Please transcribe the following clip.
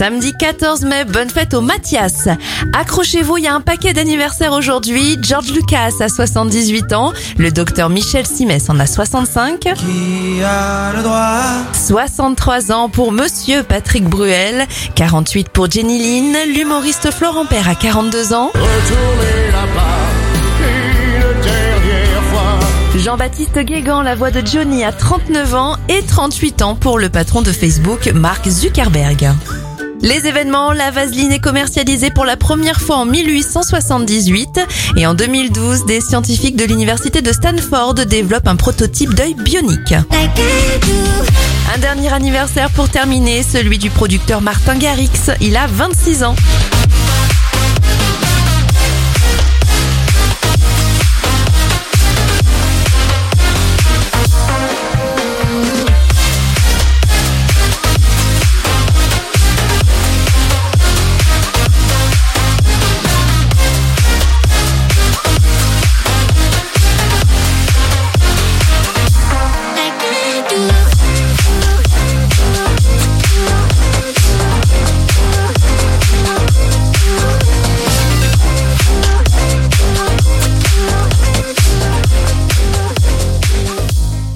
Samedi 14 mai, bonne fête au Mathias. Accrochez-vous, il y a un paquet d'anniversaires aujourd'hui. George Lucas a 78 ans, le docteur Michel Simès en a 65. Qui a le droit 63 ans pour Monsieur Patrick Bruel, 48 pour Jenny Lynn, l'humoriste Florent Père a 42 ans. Jean-Baptiste Guégan, la voix de Johnny, a 39 ans et 38 ans pour le patron de Facebook, Mark Zuckerberg. Les événements, la vaseline est commercialisée pour la première fois en 1878 et en 2012, des scientifiques de l'université de Stanford développent un prototype d'œil bionique. Un dernier anniversaire pour terminer, celui du producteur Martin Garrix, il a 26 ans.